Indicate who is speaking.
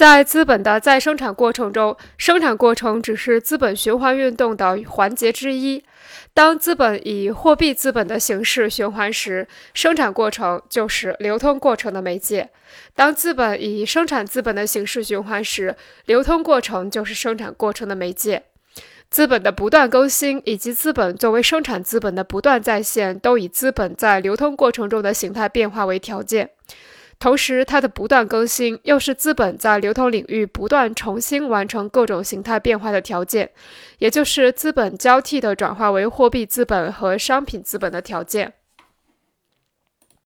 Speaker 1: 在资本的再生产过程中，生产过程只是资本循环运动的环节之一。当资本以货币资本的形式循环时，生产过程就是流通过程的媒介；当资本以生产资本的形式循环时，流通过程就是生产过程的媒介。资本的不断更新以及资本作为生产资本的不断再现，都以资本在流通过程中的形态变化为条件。同时，它的不断更新又是资本在流通领域不断重新完成各种形态变化的条件，也就是资本交替的转化为货币资本和商品资本的条件。